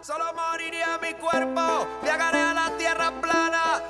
Solo moriría mi cuerpo, viajaré a la tierra plana,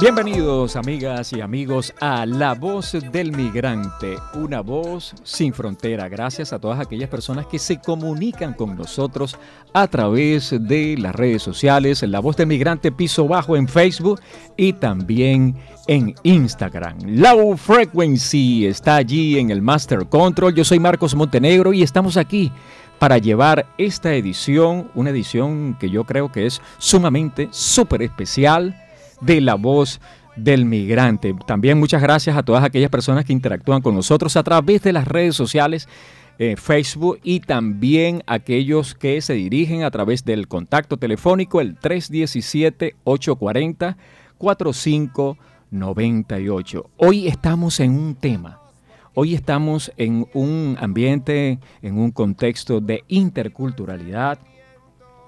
Bienvenidos amigas y amigos a La Voz del Migrante, una voz sin frontera. Gracias a todas aquellas personas que se comunican con nosotros a través de las redes sociales, La Voz del Migrante Piso Bajo en Facebook y también en Instagram. Low Frequency está allí en el Master Control. Yo soy Marcos Montenegro y estamos aquí para llevar esta edición, una edición que yo creo que es sumamente súper especial de la voz del migrante. También muchas gracias a todas aquellas personas que interactúan con nosotros a través de las redes sociales, eh, Facebook y también aquellos que se dirigen a través del contacto telefónico el 317-840-4598. Hoy estamos en un tema. Hoy estamos en un ambiente, en un contexto de interculturalidad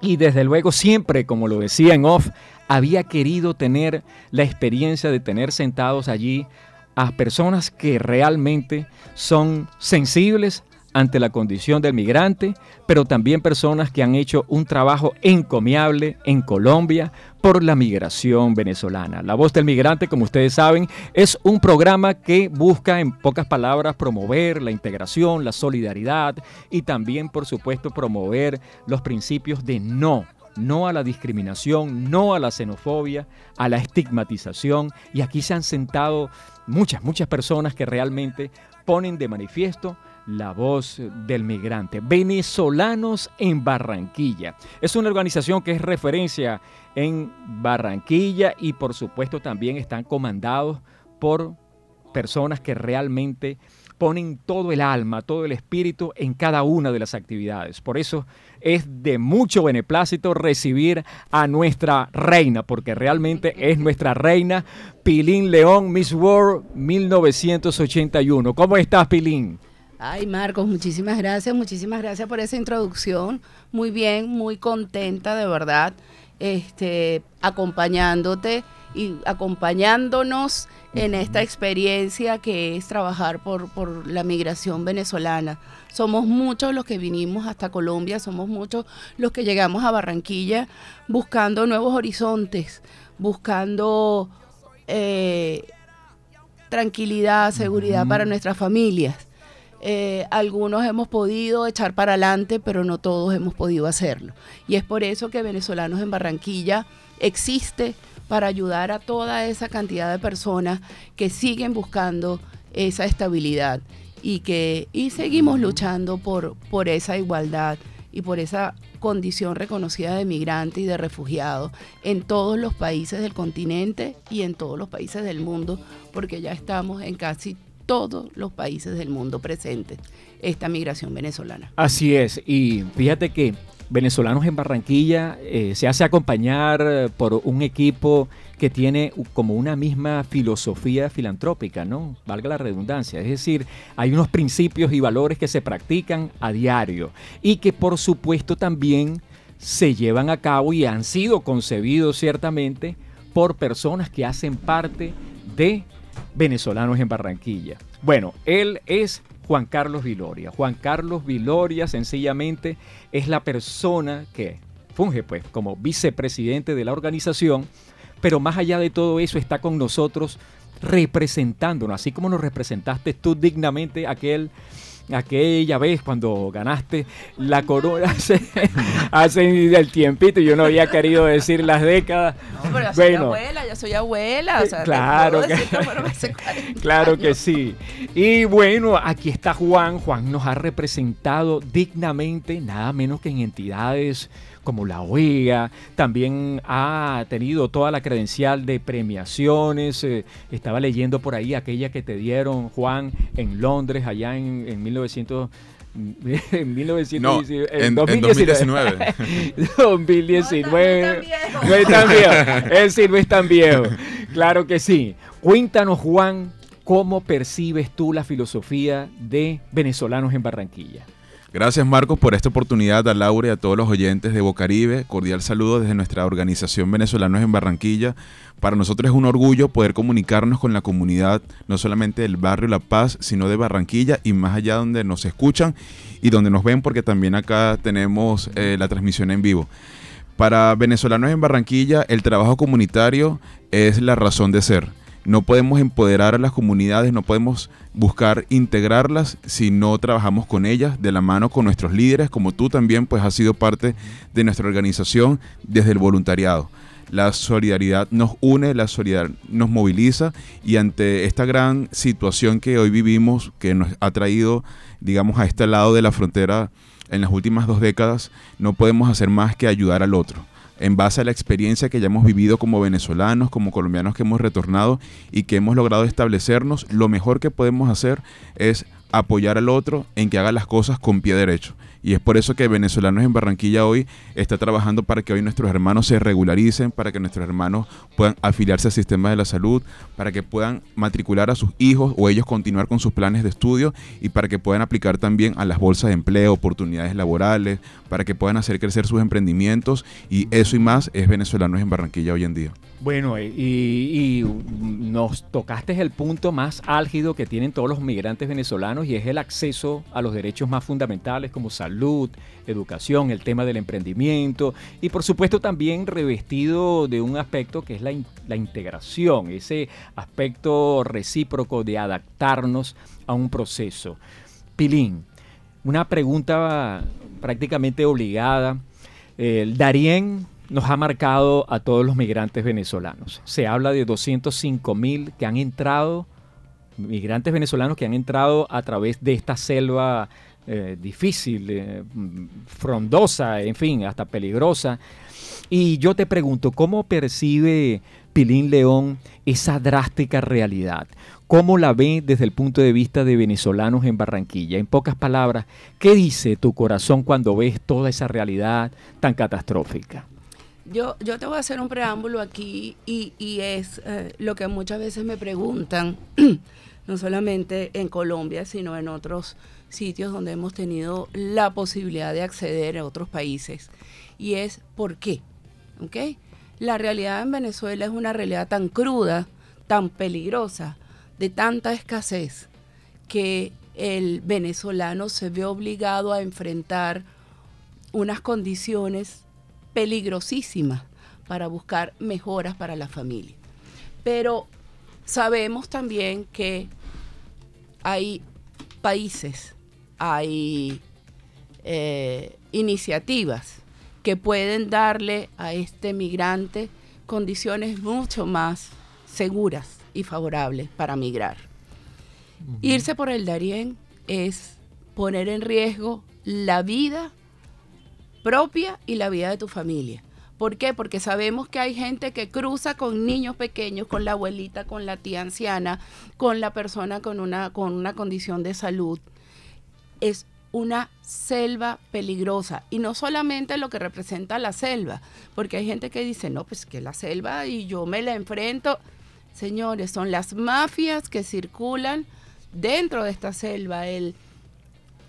y desde luego siempre, como lo decía en off, había querido tener la experiencia de tener sentados allí a personas que realmente son sensibles ante la condición del migrante, pero también personas que han hecho un trabajo encomiable en Colombia por la migración venezolana. La voz del migrante, como ustedes saben, es un programa que busca, en pocas palabras, promover la integración, la solidaridad y también, por supuesto, promover los principios de no no a la discriminación, no a la xenofobia, a la estigmatización. Y aquí se han sentado muchas, muchas personas que realmente ponen de manifiesto la voz del migrante. Venezolanos en Barranquilla. Es una organización que es referencia en Barranquilla y por supuesto también están comandados por personas que realmente ponen todo el alma, todo el espíritu en cada una de las actividades. Por eso es de mucho beneplácito recibir a nuestra reina, porque realmente es nuestra reina, Pilín León, Miss World 1981. ¿Cómo estás, Pilín? Ay, Marcos, muchísimas gracias, muchísimas gracias por esa introducción. Muy bien, muy contenta de verdad, este, acompañándote y acompañándonos en esta experiencia que es trabajar por, por la migración venezolana. Somos muchos los que vinimos hasta Colombia, somos muchos los que llegamos a Barranquilla buscando nuevos horizontes, buscando eh, tranquilidad, seguridad para nuestras familias. Eh, algunos hemos podido echar para adelante, pero no todos hemos podido hacerlo. Y es por eso que Venezolanos en Barranquilla existe para ayudar a toda esa cantidad de personas que siguen buscando esa estabilidad y que y seguimos luchando por, por esa igualdad y por esa condición reconocida de migrante y de refugiado en todos los países del continente y en todos los países del mundo, porque ya estamos en casi todos los países del mundo presentes esta migración venezolana. Así es, y fíjate que venezolanos en Barranquilla eh, se hace acompañar eh, por un equipo que tiene como una misma filosofía filantrópica, ¿no? Valga la redundancia. Es decir, hay unos principios y valores que se practican a diario y que por supuesto también se llevan a cabo y han sido concebidos ciertamente por personas que hacen parte de venezolanos en Barranquilla. Bueno, él es Juan Carlos Viloria. Juan Carlos Viloria sencillamente es la persona que funge pues como vicepresidente de la organización, pero más allá de todo eso está con nosotros representándonos, así como nos representaste tú dignamente aquel aquella vez cuando ganaste la corona hace, el tiempito, yo no había querido decir las décadas. No, pero ya soy abuela, ya soy abuela. claro que, claro que sí. Y bueno, aquí está Juan. Juan nos ha representado dignamente, nada menos que en entidades como la OEA, también ha tenido toda la credencial de premiaciones, eh, estaba leyendo por ahí aquella que te dieron, Juan, en Londres, allá en, en 1900 en 1919. en, 2019. 2019. No es tan viejo. Él sí no es tan viejo. Claro que sí. Cuéntanos, Juan, ¿cómo percibes tú la filosofía de venezolanos en Barranquilla? Gracias Marcos por esta oportunidad, a Laura y a todos los oyentes de Bocaribe. Cordial saludo desde nuestra organización Venezolanos en Barranquilla. Para nosotros es un orgullo poder comunicarnos con la comunidad, no solamente del barrio La Paz, sino de Barranquilla y más allá donde nos escuchan y donde nos ven, porque también acá tenemos eh, la transmisión en vivo. Para venezolanos en Barranquilla, el trabajo comunitario es la razón de ser no podemos empoderar a las comunidades, no podemos buscar integrarlas si no trabajamos con ellas de la mano con nuestros líderes, como tú también pues has sido parte de nuestra organización desde el voluntariado. La solidaridad nos une, la solidaridad nos moviliza y ante esta gran situación que hoy vivimos, que nos ha traído, digamos, a este lado de la frontera en las últimas dos décadas, no podemos hacer más que ayudar al otro en base a la experiencia que ya hemos vivido como venezolanos, como colombianos que hemos retornado y que hemos logrado establecernos, lo mejor que podemos hacer es apoyar al otro en que haga las cosas con pie derecho. Y es por eso que Venezolanos en Barranquilla hoy está trabajando para que hoy nuestros hermanos se regularicen, para que nuestros hermanos puedan afiliarse al sistema de la salud, para que puedan matricular a sus hijos o ellos continuar con sus planes de estudio y para que puedan aplicar también a las bolsas de empleo, oportunidades laborales, para que puedan hacer crecer sus emprendimientos y eso y más es Venezolanos en Barranquilla hoy en día. Bueno, y, y, nos tocaste el punto más álgido que tienen todos los migrantes venezolanos y es el acceso a los derechos más fundamentales como salud, educación, el tema del emprendimiento y por supuesto también revestido de un aspecto que es la, la integración, ese aspecto recíproco de adaptarnos a un proceso. Pilín, una pregunta prácticamente obligada. El Darién nos ha marcado a todos los migrantes venezolanos. Se habla de 205 mil que han entrado, migrantes venezolanos que han entrado a través de esta selva eh, difícil, eh, frondosa, en fin, hasta peligrosa. Y yo te pregunto, ¿cómo percibe Pilín León esa drástica realidad? ¿Cómo la ve desde el punto de vista de venezolanos en Barranquilla? En pocas palabras, ¿qué dice tu corazón cuando ves toda esa realidad tan catastrófica? Yo, yo te voy a hacer un preámbulo aquí y, es eh, lo que muchas veces me preguntan, no solamente en Colombia, sino en otros sitios donde hemos tenido la posibilidad de acceder a otros países. Y es ¿por qué? La realidad en Venezuela es una realidad tan cruda, tan peligrosa, de tanta escasez, que el venezolano se ve obligado a enfrentar unas condiciones peligrosísima para buscar mejoras para la familia. Pero sabemos también que hay países, hay eh, iniciativas que pueden darle a este migrante condiciones mucho más seguras y favorables para migrar. Irse por el Darién es poner en riesgo la vida propia y la vida de tu familia. ¿Por qué? Porque sabemos que hay gente que cruza con niños pequeños, con la abuelita, con la tía anciana, con la persona con una, con una condición de salud. Es una selva peligrosa. Y no solamente lo que representa la selva, porque hay gente que dice, no, pues que la selva y yo me la enfrento. Señores, son las mafias que circulan dentro de esta selva, el,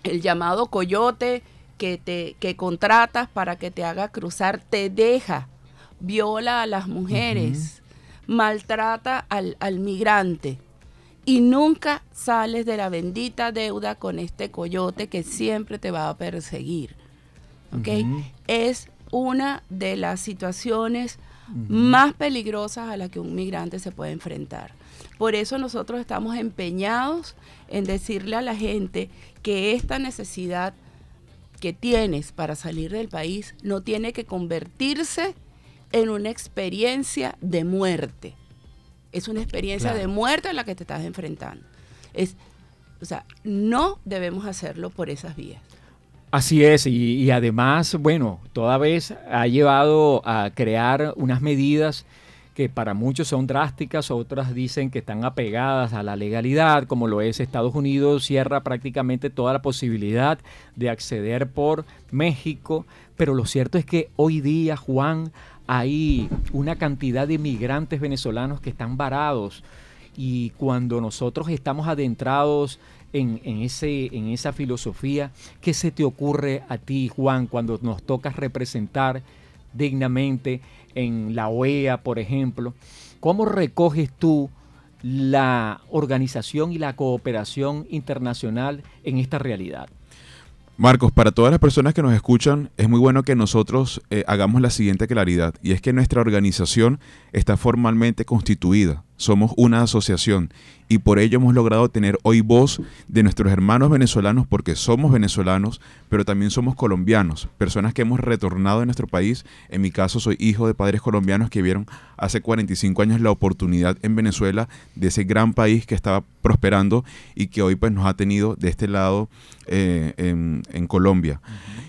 el llamado coyote, que, te, que contratas para que te haga cruzar te deja, viola a las mujeres, maltrata al, al migrante y nunca sales de la bendita deuda con este coyote que siempre te va a perseguir. ¿okay? Es una de las situaciones más peligrosas a las que un migrante se puede enfrentar. Por eso nosotros estamos empeñados en decirle a la gente que esta necesidad que tienes para salir del país no tiene que convertirse en una experiencia de muerte. Es una experiencia de muerte a la que te estás enfrentando. Es, o sea, no debemos hacerlo por esas vías. Así es, y, y además, bueno, toda vez ha llevado a crear unas medidas que para muchos son drásticas, otras dicen que están apegadas a la legalidad, como lo es Estados Unidos, cierra prácticamente toda la posibilidad de acceder por México, pero lo cierto es que hoy día, Juan, hay una cantidad de migrantes venezolanos que están varados Y cuando nosotros estamos adentrados en, ese, en esa filosofía, ¿qué se te ocurre a ti, Juan, cuando nos tocas representar dignamente en la OEA, por ejemplo? ¿Cómo recoges tú la organización y la cooperación internacional en esta realidad? Marcos, para todas las personas que nos escuchan, es muy bueno que nosotros eh, hagamos la siguiente claridad, y es que nuestra organización está formalmente constituida somos una asociación y por ello hemos logrado tener hoy voz de nuestros hermanos venezolanos porque somos venezolanos, pero también somos colombianos, personas que hemos retornado a nuestro país. En mi caso soy hijo de padres colombianos que vieron hace 45 años la oportunidad en Venezuela de ese gran país que estaba prosperando y que hoy pues nos ha tenido de este lado eh, en, Colombia.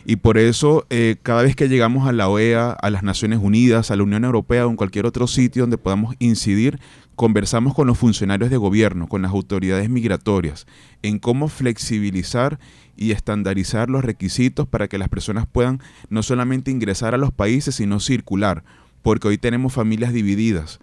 Y por eso eh, cada vez que llegamos a la OEA, a las Naciones Unidas, a la Unión Europea o en cualquier otro sitio donde podamos incidir, conversamos con los funcionarios de gobierno, con las autoridades migratorias, en cómo flexibilizar y estandarizar los requisitos para que las personas puedan no solamente ingresar a los países, sino circular, porque hoy tenemos familias divididas,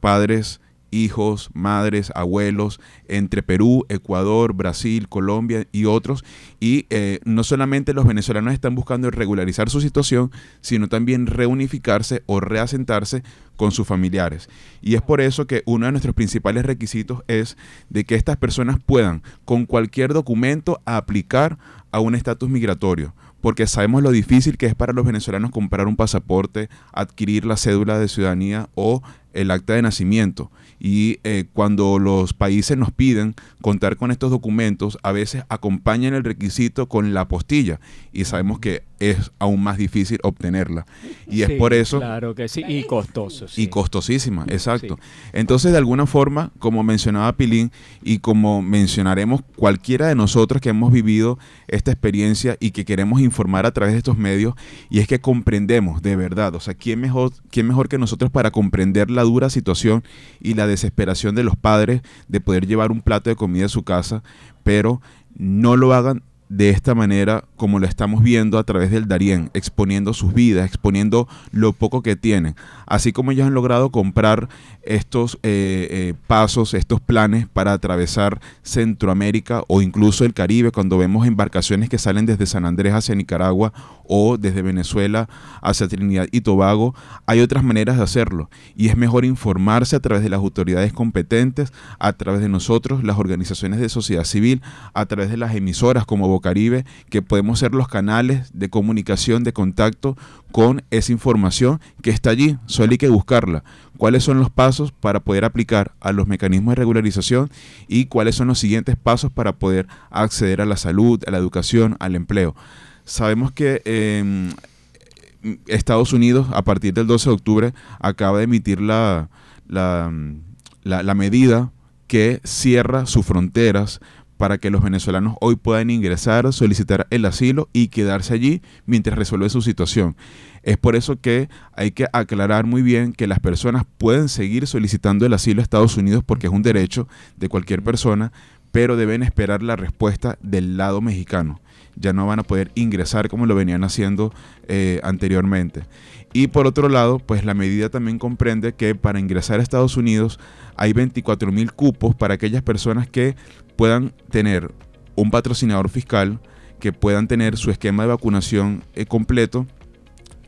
padres, hijos, madres, abuelos, entre Perú, Ecuador, Brasil, Colombia y otros. Y eh, no solamente los venezolanos están buscando regularizar su situación, sino también reunificarse o reasentarse con sus familiares. Y es por eso que uno de nuestros principales requisitos es de que estas personas puedan, con cualquier documento, aplicar a un estatus migratorio porque sabemos lo difícil que es para los venezolanos comprar un pasaporte, adquirir la cédula de ciudadanía o el acta de nacimiento. Y eh, cuando los países nos piden contar con estos documentos, a veces acompañan el requisito con la apostilla y sabemos que es aún más difícil obtenerla. Y es por eso... Claro que sí, y costoso. Y costosísima, exacto. Entonces, de alguna forma, como mencionaba Pilín y como mencionaremos cualquiera de nosotros que hemos vivido esta experiencia y que queremos informar a través de estos medios, y es que comprendemos de verdad, o sea, ¿quién mejor, quién mejor que nosotros para comprender la dura situación y la desesperación de los padres de poder llevar un plato de comida a su casa, pero no lo hagan de esta manera como lo estamos viendo a través del Darién, exponiendo sus vidas, exponiendo lo poco que tienen. Así como ellos han logrado comprar estos eh, eh, pasos, estos planes para atravesar Centroamérica o incluso el Caribe, cuando vemos embarcaciones que salen desde San Andrés hacia Nicaragua o desde Venezuela hacia Trinidad y Tobago, hay otras maneras de hacerlo. Y es mejor informarse a través de las autoridades competentes, a través de nosotros, las organizaciones de sociedad civil, a través de las emisoras como Bocaribe, que podemos ser los canales de comunicación, de contacto con esa información que está allí, solo hay que buscarla. ¿Cuáles son los pasos para poder aplicar a los mecanismos de regularización y cuáles son los siguientes pasos para poder acceder a la salud, a la educación, al empleo? Sabemos que em, Estados Unidos, a partir del 12 de octubre, acaba de emitir la, la medida que cierra sus fronteras para que los venezolanos hoy puedan ingresar, solicitar el asilo y quedarse allí mientras resuelve su situación. Es por eso que hay que aclarar muy bien que las personas pueden seguir solicitando el asilo a Estados Unidos porque es un derecho de cualquier persona, pero deben esperar la respuesta del lado mexicano. Ya no van a poder ingresar como lo venían haciendo eh, anteriormente. Y por otro lado, pues la medida también comprende que para ingresar a Estados Unidos hay 24 mil cupos para aquellas personas que puedan tener un patrocinador fiscal, que puedan tener su esquema de vacunación eh, completo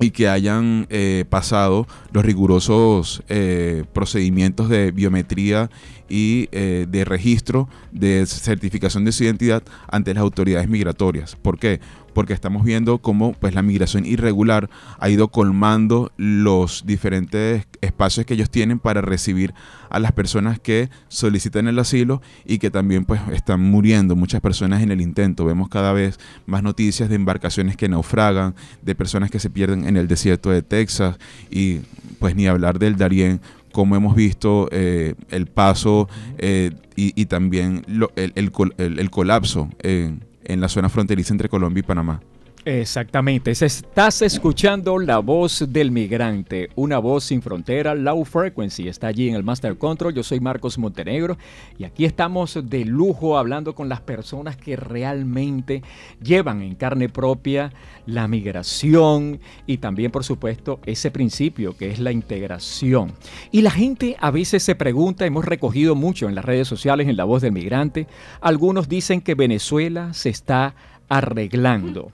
y que hayan eh, pasado los rigurosos eh, procedimientos de biometría y de registro de certificación de su identidad ante las autoridades migratorias. ¿Por qué? Porque estamos viendo cómo pues, la migración irregular ha ido colmando los diferentes espacios que ellos tienen para recibir a las personas que solicitan el asilo y que también pues, están muriendo muchas personas en el intento. Vemos cada vez más noticias de embarcaciones que naufragan, de personas que se pierden en el desierto de Texas y pues ni hablar del Darién como hemos visto eh, el paso eh, y, también el, el, colapso en la zona fronteriza entre Colombia y Panamá. Exactamente, estás escuchando la voz del migrante, una voz sin frontera, low frequency, está allí en el Master Control, yo soy Marcos Montenegro y aquí estamos de lujo hablando con las personas que realmente llevan en carne propia la migración y también por supuesto ese principio que es la integración. Y la gente a veces se pregunta, hemos recogido mucho en las redes sociales en la voz del migrante, algunos dicen que Venezuela se está arreglando.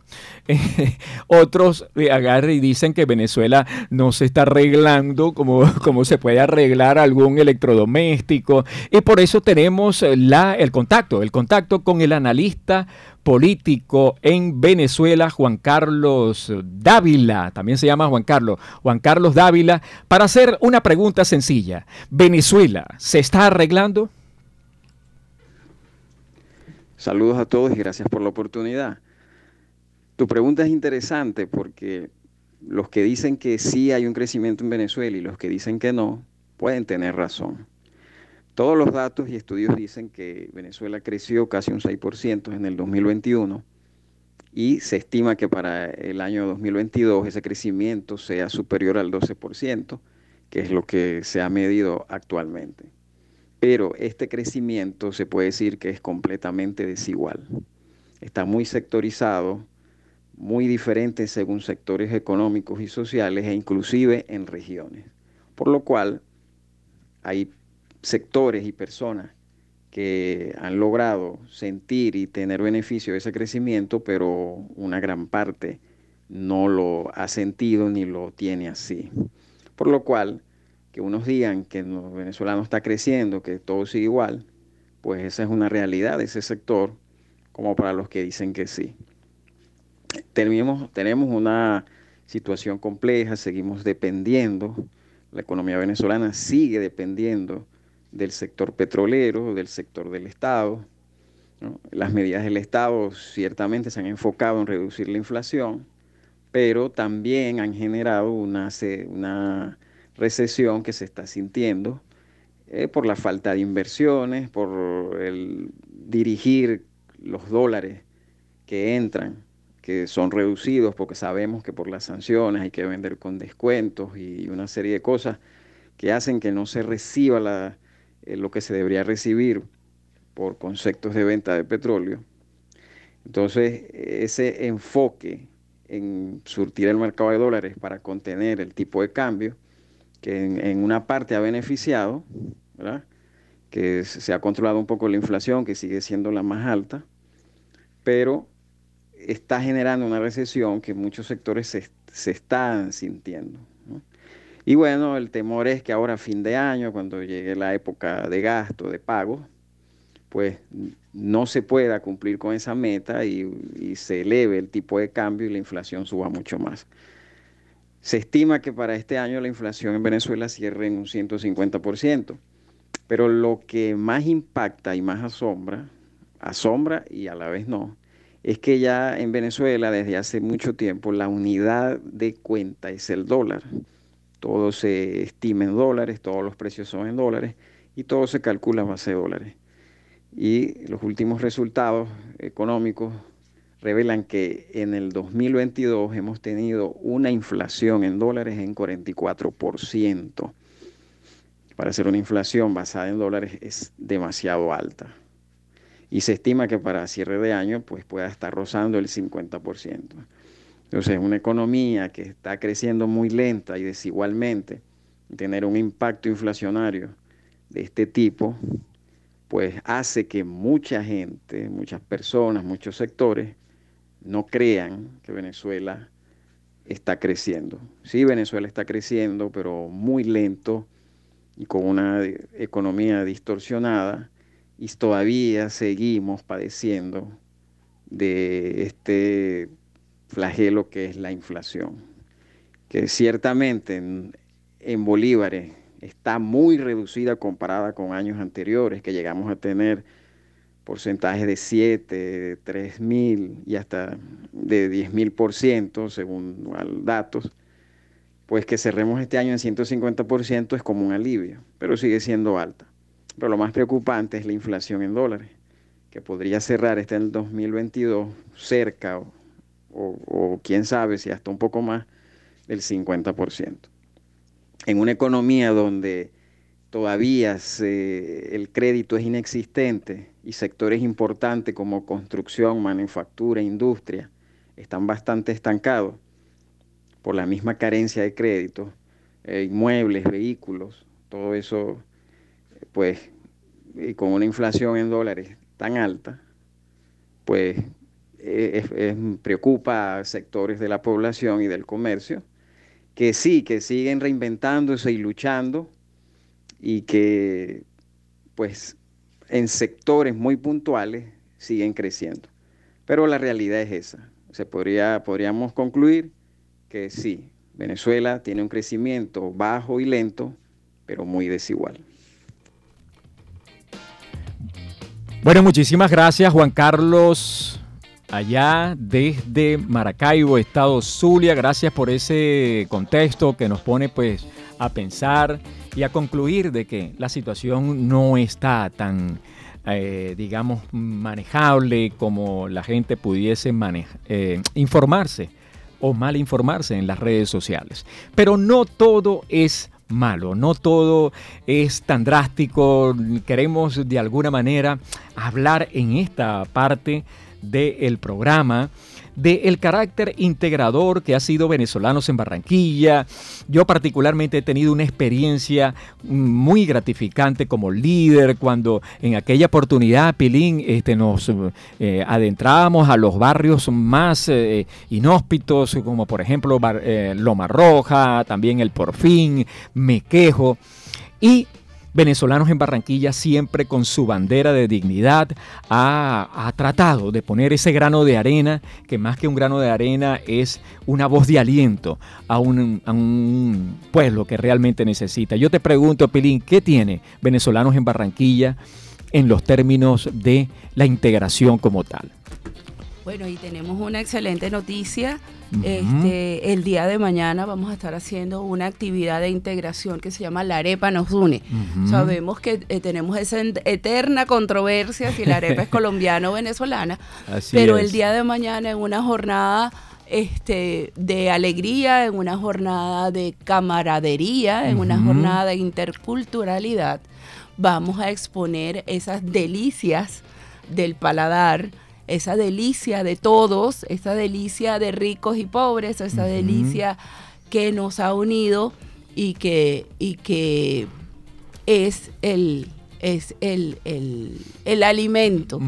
otros eh, agarran y dicen que Venezuela no se está arreglando como, como se puede arreglar algún electrodoméstico. Y por eso tenemos la, el contacto, el contacto con el analista político en Venezuela, Juan Carlos Dávila, también se llama Juan Carlos, Juan Carlos Dávila, para hacer una pregunta sencilla. ¿Venezuela se está arreglando? Saludos a todos y gracias por la oportunidad. Tu pregunta es interesante porque los que dicen que sí hay un crecimiento en Venezuela y los que dicen que no, pueden tener razón. Todos los datos y estudios dicen que Venezuela creció casi un 6% en el 2021 y se estima que para el año 2022 ese crecimiento sea superior al 12%, que es lo que se ha medido actualmente pero este crecimiento se puede decir que es completamente desigual. Está muy sectorizado, muy diferente según sectores económicos y sociales e inclusive en regiones. Por lo cual hay sectores y personas que han logrado sentir y tener beneficio de ese crecimiento, pero una gran parte no lo ha sentido ni lo tiene así. Por lo cual, que unos digan que Venezuela no está creciendo, que todo sigue igual, pues esa es una realidad de ese sector, como para los que dicen que sí. Tenemos, tenemos una situación compleja, seguimos dependiendo, la economía venezolana sigue dependiendo del sector petrolero, del sector del Estado. Las medidas del Estado ciertamente se han enfocado en reducir la inflación, pero también han generado una, una recesión que se está sintiendo eh, por la falta de inversiones, por el dirigir los dólares que entran, que son reducidos porque sabemos que por las sanciones hay que vender con descuentos y una serie de cosas que hacen que no se reciba eh, lo que se debería recibir por conceptos de venta de petróleo. Entonces, ese enfoque en surtir el mercado de dólares para contener el tipo de cambio que en, una parte ha beneficiado, que se ha controlado un poco la inflación, que sigue siendo la más alta, pero está generando una recesión que muchos sectores se, están sintiendo. Y bueno, el temor es que ahora a fin de año, cuando llegue la época de gasto, de pago, pues no se pueda cumplir con esa meta y, y se eleve el tipo de cambio y la inflación suba mucho más. Se estima que para este año la inflación en Venezuela cierre en un 150%, pero lo que más impacta y más asombra, asombra y a la vez no, es que ya en Venezuela desde hace mucho tiempo la unidad de cuenta es el dólar. Todo se estima en dólares, todos los precios son en dólares y todo se calcula a base de dólares. Y los últimos resultados económicos revelan que en el 2022 hemos tenido una inflación en dólares en 44%. Para ser una inflación basada en dólares es demasiado alta. Y se estima que para cierre de año pues, pueda estar rozando el 50%. Entonces, una economía que está creciendo muy lenta y desigualmente, tener un impacto inflacionario de este tipo, pues hace que mucha gente, muchas personas, muchos sectores no crean que Venezuela está creciendo. Sí, Venezuela está creciendo, pero muy lento y con una economía distorsionada y todavía seguimos padeciendo de este flagelo que es la inflación, que ciertamente en, en bolívares está muy reducida comparada con años anteriores que llegamos a tener porcentajes de 7, 3 mil y hasta de 10 mil por ciento, según datos, pues que cerremos este año en 150 por ciento es como un alivio, pero sigue siendo alta. Pero lo más preocupante es la inflación en dólares, que podría cerrar este en el 2022 cerca o, quién sabe si hasta un poco más del 50%. En una economía donde todavía el crédito es inexistente y sectores importantes como construcción, manufactura, industria están bastante estancados por la misma carencia de crédito, eh, inmuebles, vehículos, todo eso, pues, y con una inflación en dólares tan alta, pues preocupa a sectores de la población y del comercio que sí, que siguen reinventándose y luchando y que pues en sectores muy puntuales siguen creciendo. Pero la realidad es esa. Se podría, podríamos concluir que sí, Venezuela tiene un crecimiento bajo y lento, pero muy desigual. Bueno, muchísimas gracias Juan Carlos, allá desde Maracaibo, Estado Zulia. Gracias por ese contexto que nos pone pues a pensar y a concluir de que la situación no está tan, eh, digamos, manejable como la gente pudiese eh, informarse o mal informarse en las redes sociales. Pero no todo es malo. No todo es tan drástico. Queremos de alguna manera hablar en esta parte del programa del carácter integrador que ha sido venezolanos en Barranquilla. Yo particularmente he tenido una experiencia muy gratificante como líder cuando en aquella oportunidad, Pilín, este, nos eh, adentrábamos a los barrios más eh, inhóspitos, como por ejemplo eh, Loma Roja, también el Porfín, Mequejo. Y venezolanos en Barranquilla siempre con su bandera de dignidad ha, tratado de poner ese grano de arena, que más que un grano de arena es una voz de aliento a un, a un pueblo que realmente necesita. Yo te pregunto, Pilín, ¿qué tiene venezolanos en Barranquilla en los términos de la integración como tal? Bueno, y tenemos una excelente noticia. este, el día de mañana vamos a estar haciendo una actividad de integración que se llama La Arepa nos une. Sabemos que eh, tenemos esa eterna controversia si la arepa es colombiana o venezolana, pero el día de mañana en una jornada este, de alegría, en una jornada de camaradería, en una jornada de interculturalidad, vamos a exponer esas delicias del paladar esa delicia de todos, esa delicia de ricos y pobres, esa delicia que nos ha unido y que, y que es el, es el, el, alimento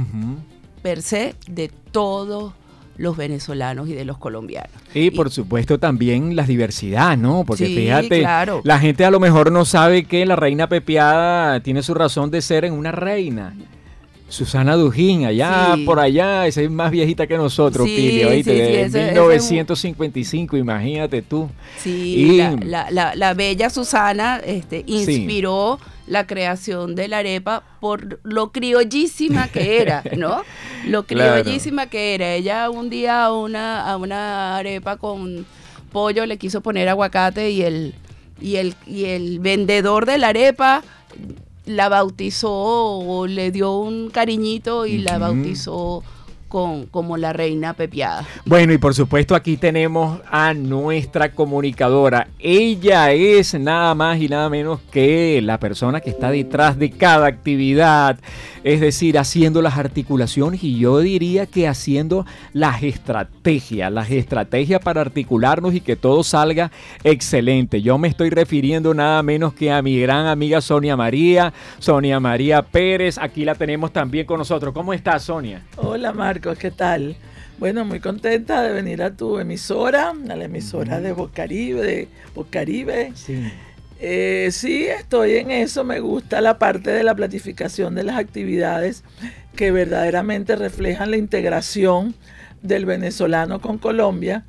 per se de todos los venezolanos y de los colombianos. Y por supuesto también la diversidad, ¿no? Porque fíjate, la gente a lo mejor no sabe que la reina pepiada tiene su razón de ser en una reina. Susana Dujín, allá por allá, esa es más viejita que nosotros, sí, de 1955, imagínate tú. Sí, la, bella Susana este, inspiró la creación de la arepa por lo criollísima que era, ¿no? Lo criollísima que era. Ella un día a una, a una arepa con pollo le quiso poner aguacate y el, y el, y el vendedor de la arepa la bautizó o le dio un cariñito y la bautizó con, como la reina pepiada. Bueno, y por supuesto aquí tenemos a nuestra comunicadora. Ella es nada más y nada menos que la persona que está detrás de cada actividad es decir, haciendo las articulaciones y yo diría que haciendo las estrategias, las estrategias para articularnos y que todo salga excelente. Yo me estoy refiriendo nada menos que a mi gran amiga Sonia María, Sonia María Pérez, aquí la tenemos también con nosotros. ¿Cómo estás, Sonia? Hola, Marcos, ¿qué tal? Bueno, muy contenta de venir a tu emisora, a la emisora de Bocaribe, de Bocaribe. Sí. Eh, sí, estoy en eso. Me gusta la parte de la planificación de las actividades que verdaderamente reflejan la integración del venezolano con Colombia.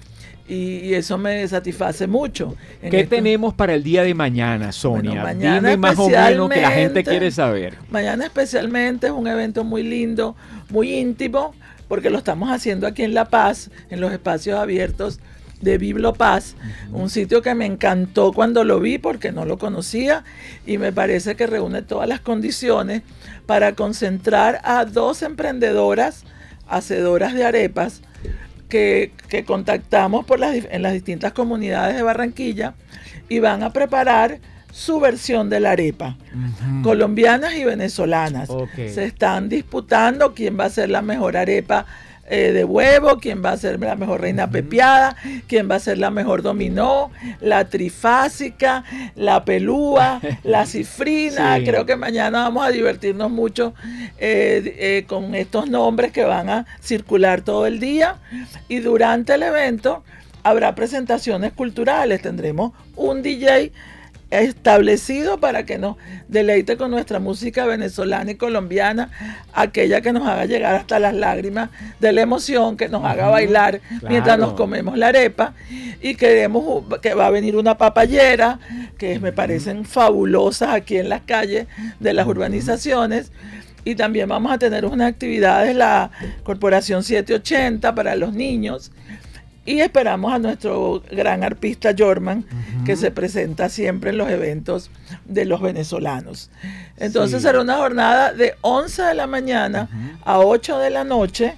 Y, eso me satisface mucho. ¿Qué tenemos para el día de mañana, Sonia? mañana Dime más o menos que la gente quiere saber. Mañana especialmente es un evento muy lindo, muy íntimo, porque lo estamos haciendo aquí en La Paz, en los espacios abiertos de Biblopaz, un sitio que me encantó cuando lo vi porque no lo conocía y me parece que reúne todas las condiciones para concentrar a dos emprendedoras hacedoras de arepas que, contactamos por las, en las distintas comunidades de Barranquilla y van a preparar su versión de la arepa. Colombianas y venezolanas. Se están disputando quién va a ser la mejor arepa eh, de huevo, quién va a ser la mejor reina pepiada, quién va a ser la mejor dominó, la trifásica, la pelúa, la cifrina. Creo que mañana vamos a divertirnos mucho eh, eh, con estos nombres que van a circular todo el día. Y durante el evento habrá presentaciones culturales. Tendremos un DJ establecido para que nos deleite con nuestra música venezolana y colombiana, aquella que nos haga llegar hasta las lágrimas de la emoción, que nos haga bailar mientras nos comemos la arepa. Y queremos que va a venir una papayera, que me parecen fabulosas aquí en las calles de las urbanizaciones. Y también vamos a tener unas actividades, la Corporación 780 para los niños, y esperamos a nuestro gran artista Jorman, que se presenta siempre en los eventos de los venezolanos. Entonces será una jornada de 11 de la mañana a 8 de la noche,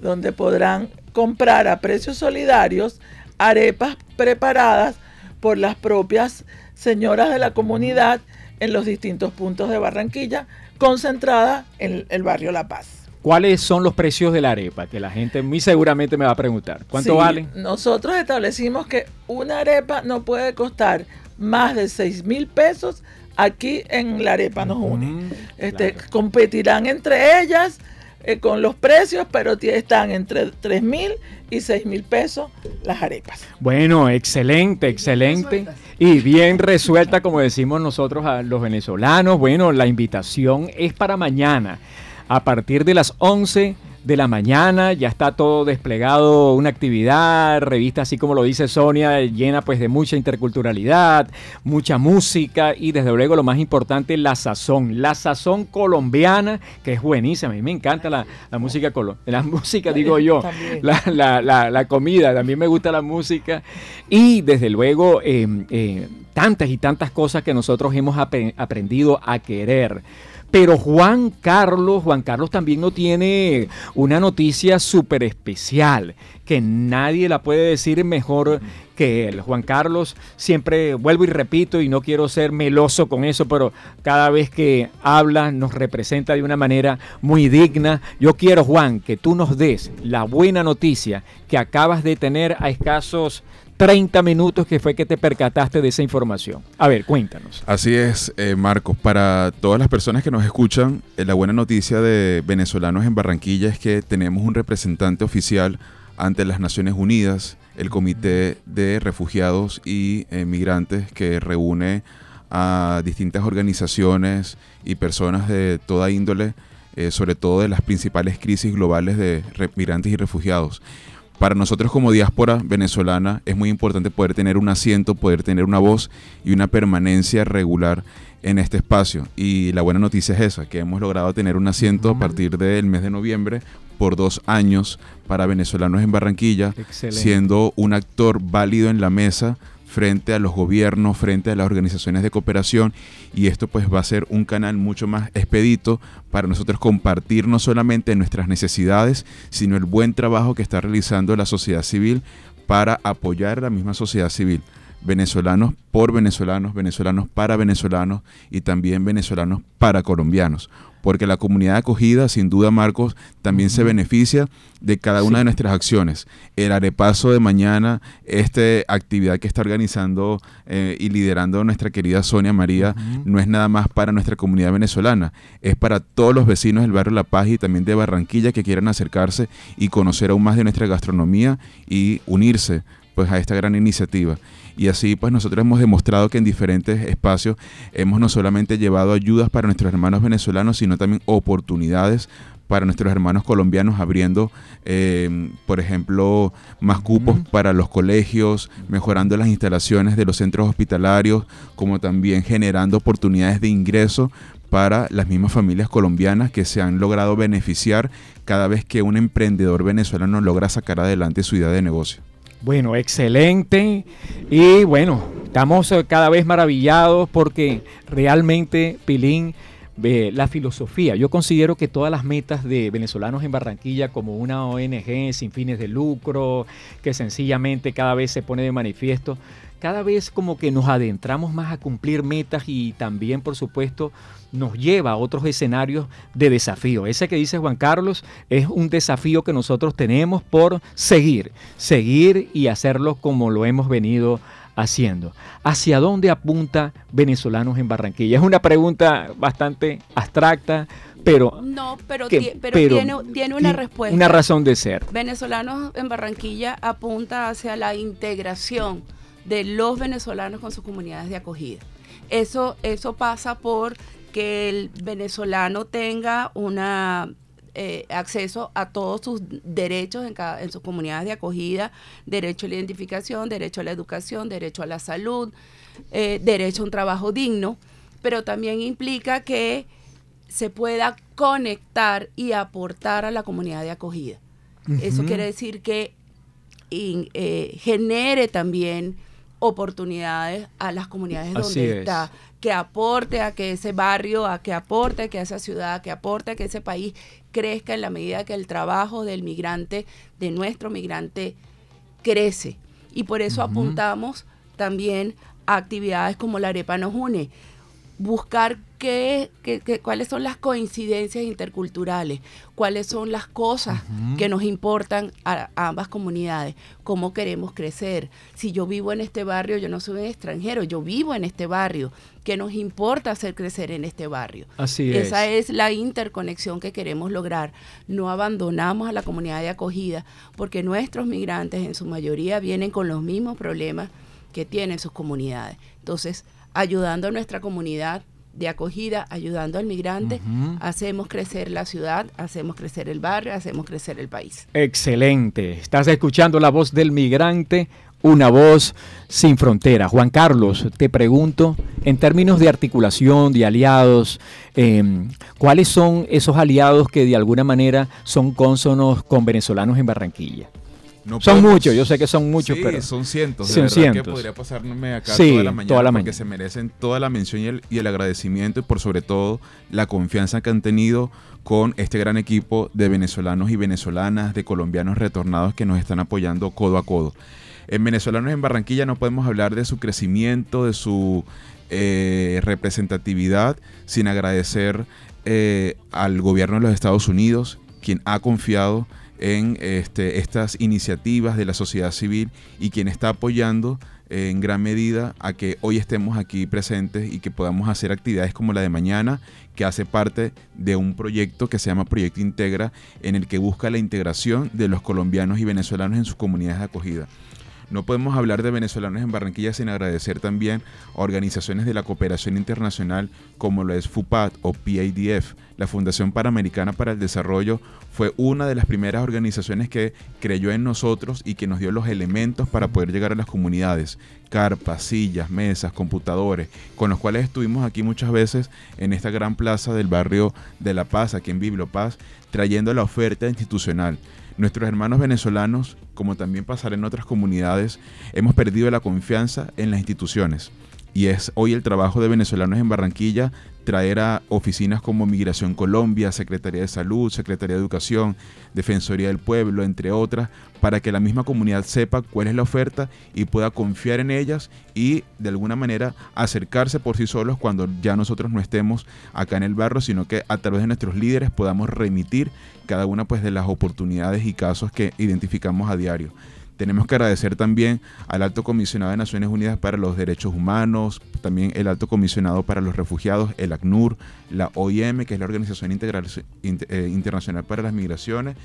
donde podrán comprar a precios solidarios arepas preparadas por las propias señoras de la comunidad en los distintos puntos de Barranquilla, concentrada en el barrio La Paz. ¿Cuáles son los precios de la arepa? Que la gente muy seguramente me va a preguntar. ¿Cuánto vale? Nosotros establecimos que una arepa no puede costar más de 6 mil pesos. Aquí en la arepa nos une. este, Competirán entre ellas eh, con los precios, pero están entre 3 mil y 6 mil pesos las arepas. Bueno, excelente, excelente. Y bien resuelta, como decimos nosotros a los venezolanos. Bueno, la invitación es para mañana a partir de las 11 de la mañana, ya está todo desplegado, una actividad, revista así como lo dice Sonia, llena pues de mucha interculturalidad, mucha música y desde luego lo más importante, la sazón, la sazón colombiana, que es buenísima, a mí me encanta la, música colombiana, la música digo yo, la, comida, también me gusta la música. Y desde luego em, eh, tantas y tantas cosas que nosotros hemos aprendido a querer. Pero Juan Carlos, Juan Carlos también no tiene una noticia súper especial, que nadie la puede decir mejor que él. Juan Carlos, siempre vuelvo y repito, y no quiero ser meloso con eso, pero cada vez que habla nos representa de una manera muy digna. Yo quiero, Juan, que tú nos des la buena noticia que acabas de tener a escasos 30 minutos que fue que te percataste de esa información. A ver, cuéntanos. Así es, eh, Marcos. Para todas las personas que nos escuchan, eh, la buena noticia de venezolanos en Barranquilla es que tenemos un representante oficial ante las Naciones Unidas, el Comité de Refugiados y Migrantes, que reúne a distintas organizaciones y personas de toda índole, eh, sobre todo de las principales crisis globales de migrantes y refugiados para nosotros como diáspora venezolana es muy importante poder tener un asiento, poder tener una voz y una permanencia regular en este espacio. Y la buena noticia es esa, que hemos logrado tener un asiento a partir del mes de noviembre por dos años para venezolanos en Barranquilla, siendo un actor válido en la mesa frente a los gobiernos, frente a las organizaciones de cooperación y esto pues va a ser un canal mucho más expedito para nosotros compartir no solamente nuestras necesidades, sino el buen trabajo que está realizando la sociedad civil para apoyar a la misma sociedad civil. Venezolanos por venezolanos, venezolanos para venezolanos y también venezolanos para colombianos porque la comunidad acogida, sin duda, Marcos, también se beneficia de cada una de nuestras acciones. El arepaso de mañana, esta actividad que está organizando eh, y liderando nuestra querida Sonia María, no es nada más para nuestra comunidad venezolana, es para todos los vecinos del barrio La Paz y también de Barranquilla que quieran acercarse y conocer aún más de nuestra gastronomía y unirse pues a esta gran iniciativa. Y así pues nosotros hemos demostrado que en diferentes espacios hemos no solamente llevado ayudas para nuestros hermanos venezolanos, sino también oportunidades para nuestros hermanos colombianos, abriendo, em, por ejemplo, más cupos para los colegios, mejorando las instalaciones de los centros hospitalarios, como también generando oportunidades de ingreso para las mismas familias colombianas que se han logrado beneficiar cada vez que un emprendedor venezolano logra sacar adelante su idea de negocio. Bueno, excelente. Y bueno, estamos eh, cada vez maravillados porque realmente, Pilín, la filosofía. Yo considero que todas las metas de venezolanos en Barranquilla como una ONG sin fines de lucro, que sencillamente cada vez se pone de manifiesto, cada vez como que nos adentramos más a cumplir metas y también, por supuesto, nos lleva a otros escenarios de desafío. Ese que dice Juan Carlos es un desafío que nosotros tenemos por seguir, seguir y hacerlo como lo hemos venido haciendo. ¿Hacia dónde apunta venezolanos en Barranquilla? Es una pregunta bastante abstracta, pero... No, pero, pero, tiene, una respuesta. Una razón de ser. Venezolanos en Barranquilla apunta hacia la integración de los venezolanos con sus comunidades de acogida. Eso, eso pasa por que el venezolano tenga una eh, acceso a todos sus derechos en, cada, en sus comunidades de acogida, derecho a la identificación, derecho a la educación, derecho a la salud, eh, derecho a un trabajo digno, pero también implica que se pueda conectar y aportar a la comunidad de acogida. Eso quiere decir que eh, genere también oportunidades a las comunidades donde está, que aporte a que ese barrio, a que aporte a que esa ciudad, que aporte a que ese país crezca en la medida que el trabajo del migrante, de nuestro migrante, crece. Y por eso apuntamos también a actividades como la arepa nos une, buscar qué, cuáles son las coincidencias interculturales, cuáles son las cosas que nos importan a, ambas comunidades, cómo queremos crecer. Si yo vivo en este barrio, yo no soy un extranjero, yo vivo en este barrio, ¿qué nos importa hacer crecer en este barrio? Así es. Esa es la interconexión que queremos lograr. No abandonamos a la comunidad de acogida porque nuestros migrantes en su mayoría vienen con los mismos problemas que tienen sus comunidades. Entonces, ayudando a nuestra comunidad de acogida, ayudando al migrante, hacemos crecer la ciudad, hacemos crecer el barrio, hacemos crecer el país. Excelente. Estás escuchando la voz del migrante, una voz sin frontera. Juan Carlos, te pregunto, en términos de articulación, de aliados, em, ¿cuáles son esos aliados que de alguna manera son cónsonos con venezolanos en Barranquilla? Son muchos, yo sé que son muchos, pero son cientos. De son cientos. que podría pasarme acá toda la mañana, toda la porque se merecen toda la mención y el, y el, agradecimiento y por sobre todo la confianza que han tenido con este gran equipo de venezolanos y venezolanas, de colombianos retornados que nos están apoyando codo a codo. En venezolanos en Barranquilla no podemos hablar de su crecimiento, de su eh, representatividad, sin agradecer eh, al gobierno de los Estados Unidos, quien ha confiado en este, estas iniciativas de la sociedad civil y quien está apoyando en gran medida a que hoy estemos aquí presentes y que podamos hacer actividades como la de mañana, que hace parte de un proyecto que se llama Proyecto Integra, en el que busca la integración de los colombianos y venezolanos en sus comunidades de acogida. No podemos hablar de venezolanos en Barranquilla sin agradecer también a organizaciones de la cooperación internacional como lo es FUPAD o PADF. La Fundación Panamericana para el Desarrollo fue una de las primeras organizaciones que creyó en nosotros y que nos dio los elementos para poder llegar a las comunidades. Carpas, sillas, mesas, computadores, con los cuales estuvimos aquí muchas veces en esta gran plaza del barrio de La Paz, aquí en Bibliopaz, trayendo la oferta institucional. Nuestros hermanos venezolanos, como también pasará en otras comunidades, hemos perdido la confianza en las instituciones. Y es hoy el trabajo de venezolanos en Barranquilla traer a oficinas como Migración Colombia, Secretaría de Salud, Secretaría de Educación, Defensoría del Pueblo, entre otras, para que la misma comunidad sepa cuál es la oferta y pueda confiar en ellas y de alguna manera acercarse por sí solos cuando ya nosotros no estemos acá en el barrio, sino que a través de nuestros líderes podamos remitir cada una pues, de las oportunidades y casos que identificamos a diario. Tenemos que agradecer también al Alto Comisionado de Naciones Unidas para los Derechos Humanos, también el Alto Comisionado para los Refugiados, el ACNUR, la OIM, que es la Organización eh, Internacional para las Migraciones,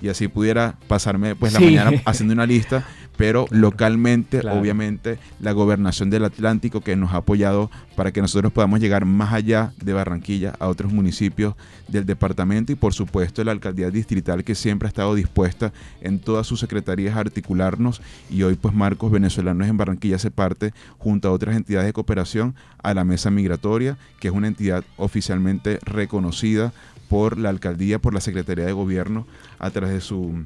y así pudiera pasarme pues la mañana haciendo una lista, pero localmente, obviamente, la gobernación del Atlántico que nos ha apoyado para que nosotros podamos llegar más allá de Barranquilla a otros municipios del departamento y por supuesto la alcaldía distrital que siempre ha estado dispuesta en todas sus secretarías a articularnos y hoy pues Marcos Venezolanos en Barranquilla se parte junto a otras entidades de cooperación a la mesa migratoria, que es una entidad oficialmente reconocida por la alcaldía, por la Secretaría de Gobierno, a través de su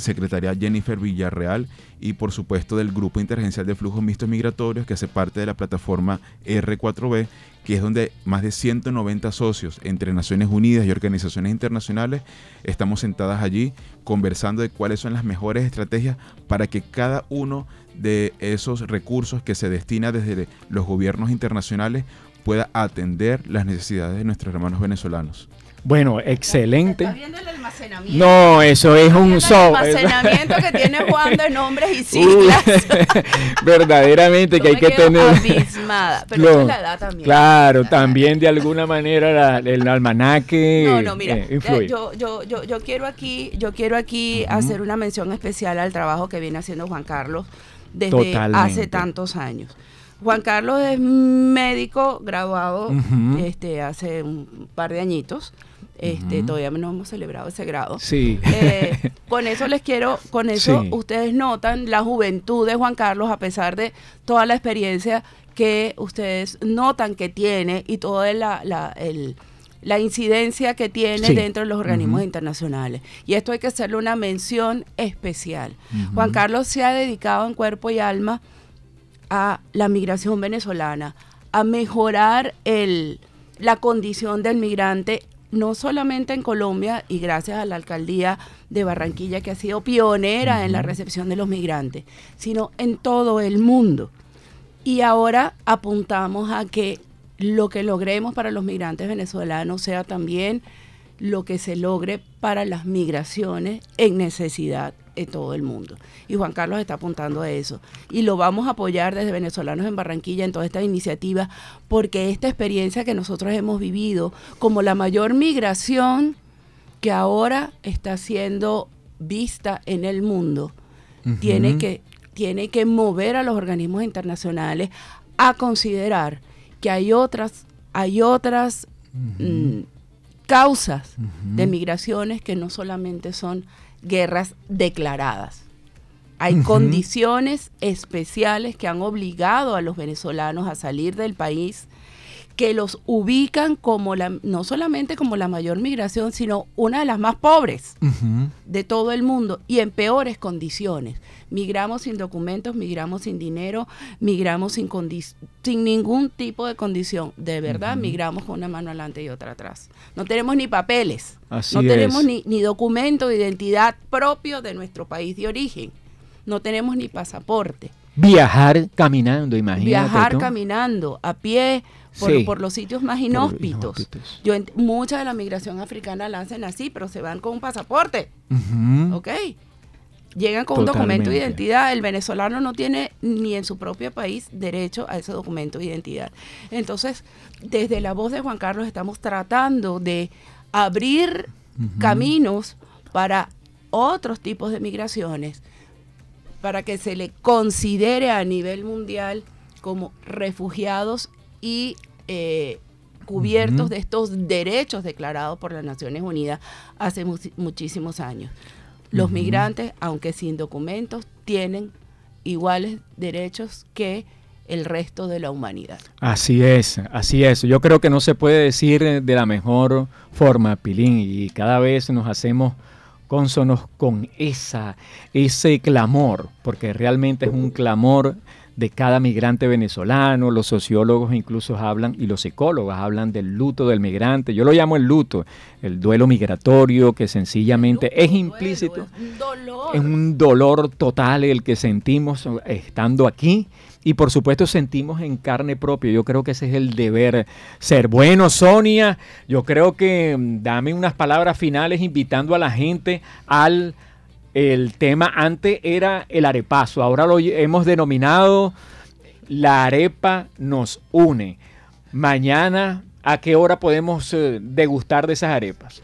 secretaria Jennifer Villarreal y por supuesto del Grupo Interagencial de Flujos Mixtos Migratorios que hace parte de la plataforma R4B, que es donde más de 190 socios entre Naciones Unidas y organizaciones internacionales estamos sentadas allí conversando de cuáles son las mejores estrategias para que cada uno de esos recursos que se destina desde los gobiernos internacionales pueda atender las necesidades de nuestros hermanos venezolanos. Bueno, excelente. ¿Estás viendo el almacenamiento? No, eso es un El show. almacenamiento que tiene Juan de nombres y siglas. Verdaderamente que hay que tener. abismada, pero Claro, eso es la edad también. Claro, también de alguna manera la- el almanaque No, no, mira, eh, eh, yo, yo, yo, yo quiero aquí, yo quiero aquí hacer una mención especial al trabajo que viene haciendo Juan Carlos desde Totalmente. hace tantos años. Juan Carlos es médico graduado este, hace un par de añitos. Este. Todavía no hemos celebrado ese grado. Sí. Eh, con eso les quiero, con eso Sí. ustedes notan la juventud de Juan Carlos a pesar de toda la experiencia que ustedes notan que tiene y toda la, la, el- la incidencia que tiene Sí. dentro de los organismos internacionales. Y esto hay que hacerle una mención especial. Juan Carlos se ha dedicado en cuerpo y alma a la migración venezolana, a mejorar el, la condición del migrante, no solamente en Colombia y gracias a la alcaldía de Barranquilla que ha sido pionera en la recepción de los migrantes, sino en todo el mundo. Y ahora apuntamos a que lo que logremos para los migrantes venezolanos sea también lo que se logre para las migraciones en necesidad en todo el mundo. Y Juan Carlos está apuntando a eso. Y lo vamos a apoyar desde Venezolanos en Barranquilla en toda esta iniciativa, porque esta experiencia que nosotros hemos vivido como la mayor migración que ahora está siendo vista en el mundo, tiene, que, tiene que mover a los organismos internacionales a considerar que hay otras, hay otras mm, causas de migraciones que no solamente son guerras declaradas. Hay condiciones especiales que han obligado a los venezolanos a salir del país que los ubican como la, no solamente como la mayor migración, sino una de las más pobres de todo el mundo y en peores condiciones. Migramos sin documentos, migramos sin dinero, migramos sin, sin ningún tipo de condición. De verdad, migramos con una mano adelante y otra atrás. No tenemos ni papeles, Así no tenemos ni, ni documento de identidad propio de nuestro país de origen. No tenemos ni pasaporte. Viajar caminando, imagínate. Viajar tú. caminando, a pie, por, Sí. por los sitios más inhóspitos. inhóspitos. Yo mucha de la migración africana la hacen así, pero se van con un pasaporte. ¿Ok? Llegan con un documento de identidad. El venezolano no tiene ni en su propio país derecho a ese documento de identidad. Entonces, desde la voz de Juan Carlos estamos tratando de abrir caminos para otros tipos de migraciones, para que se le considere a nivel mundial como refugiados y eh, cubiertos de estos derechos declarados por las Naciones Unidas hace mu- muchísimos años. Los migrantes, aunque sin documentos, tienen iguales derechos que el resto de la humanidad. Así es, así es. Yo creo que no se puede decir de la mejor forma, Pilín, y cada vez nos hacemos cónsonos con esa, ese clamor, porque realmente es un clamor de cada migrante venezolano, los sociólogos incluso hablan y los psicólogos hablan del luto del migrante, yo lo llamo el luto, el duelo migratorio que sencillamente es implícito, Es un dolor. es un dolor total el que sentimos estando aquí y por supuesto sentimos en carne propia. Yo creo que ese es el deber ser. Bueno, Sonia, yo creo que mm, dame unas palabras finales invitando a la gente al el tema antes era el arepazo, ahora lo hemos denominado la arepa nos une. Mañana, ¿a qué hora podemos eh, degustar de esas arepas?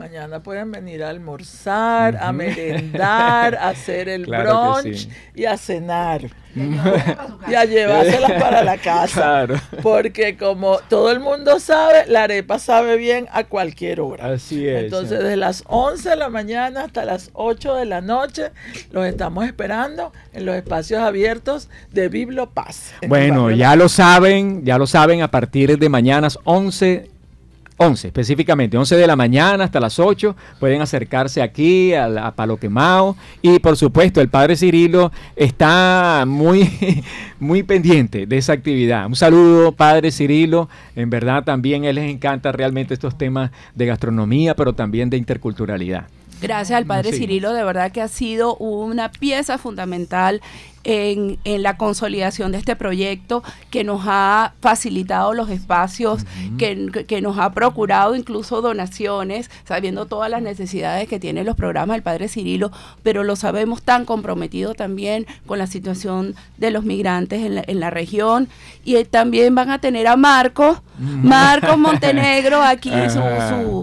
Mañana pueden venir a almorzar, a merendar, a hacer el Claro brunch sí. y a cenar. Y a llevárselas para la casa. Claro. Porque como todo el mundo sabe, la arepa sabe bien a cualquier hora. Así es. Entonces, desde las 11 de la mañana hasta las 8 de la noche, los estamos esperando en los espacios abiertos de Biblo Paz. Bueno, ya lo saben, ya lo saben, a partir de mañana 11 11 específicamente, 11 de la mañana hasta las 8. Pueden acercarse aquí a, Palo Quemado. Y por supuesto, el padre Cirilo está muy, muy pendiente de esa actividad. Un saludo, padre Cirilo. En verdad, también él les encanta realmente estos temas de gastronomía, pero también de interculturalidad. Gracias al padre Cirilo, de verdad que ha sido una pieza fundamental en, la consolidación de este proyecto, que nos ha facilitado los espacios, que, nos ha procurado incluso donaciones, sabiendo todas las necesidades que tienen los programas del Padre Cirilo, pero lo sabemos tan comprometido también con la situación de los migrantes en la, región. Y también van a tener a Marcos, Marcos Montenegro, aquí su su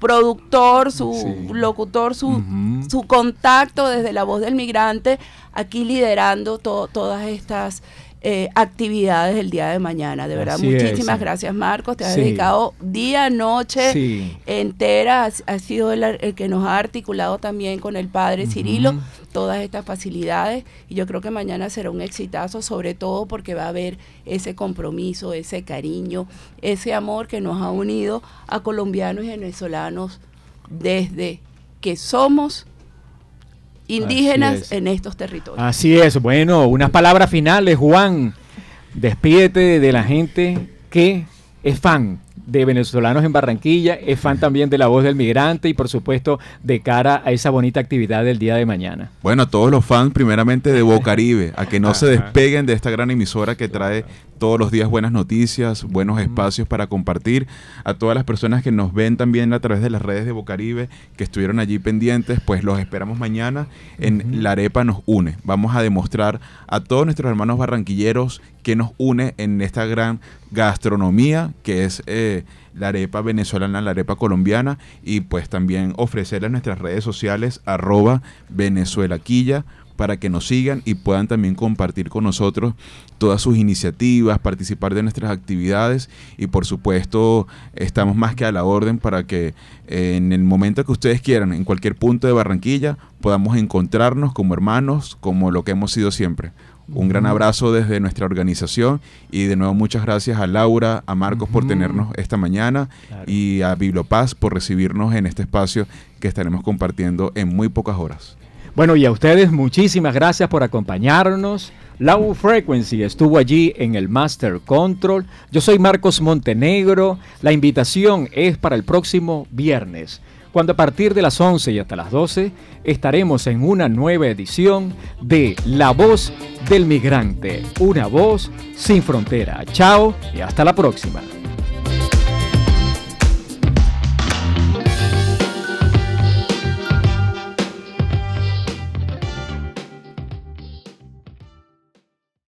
productor, su locutor, su, su, contacto desde la voz del migrante, aquí liderando todas estas eh, actividades el día de mañana. De verdad, muchísimas gracias Marcos, te has dedicado día, noche entera, has, sido el, que nos ha articulado también con el padre Cirilo todas estas facilidades y yo creo que mañana será un exitazo, sobre todo porque va a haber ese compromiso, ese cariño, ese amor que nos ha unido a colombianos y venezolanos desde que somos indígenas en estos territorios. Así es, bueno, unas palabras finales, Juan, despídete de la gente que es fan de venezolanos en Barranquilla, es fan también de La Voz del Migrante y por supuesto de cara a esa bonita actividad del día de mañana. Bueno, a todos los fans primeramente de Bocaribe, a que no se despeguen de esta gran emisora que trae todos los días buenas noticias, buenos espacios para compartir, a todas las personas que nos ven también a través de las redes de Bocaribe, que estuvieron allí pendientes, pues los esperamos mañana en La Arepa nos une. Vamos a demostrar a todos nuestros hermanos barranquilleros que nos une en esta gran gastronomía que es eh, la arepa venezolana, la arepa colombiana y pues también ofrecerles nuestras redes sociales arroba venezuelaquilla para que nos sigan y puedan también compartir con nosotros todas sus iniciativas, participar de nuestras actividades y por supuesto estamos más que a la orden para que eh, en el momento que ustedes quieran, en cualquier punto de Barranquilla, podamos encontrarnos como hermanos, como lo que hemos sido siempre. Un gran abrazo desde nuestra organización y de nuevo muchas gracias a Laura, a Marcos por tenernos esta mañana y a Bibliopaz por recibirnos en este espacio que estaremos compartiendo en muy pocas horas. Bueno, y a ustedes muchísimas gracias por acompañarnos. Low Frequency estuvo allí en el Master Control. Yo soy Marcos Montenegro. La invitación es para el próximo viernes cuando a partir de las 11 y hasta las 12 estaremos en una nueva edición de La Voz del Migrante, una voz sin frontera. Chao y hasta la próxima.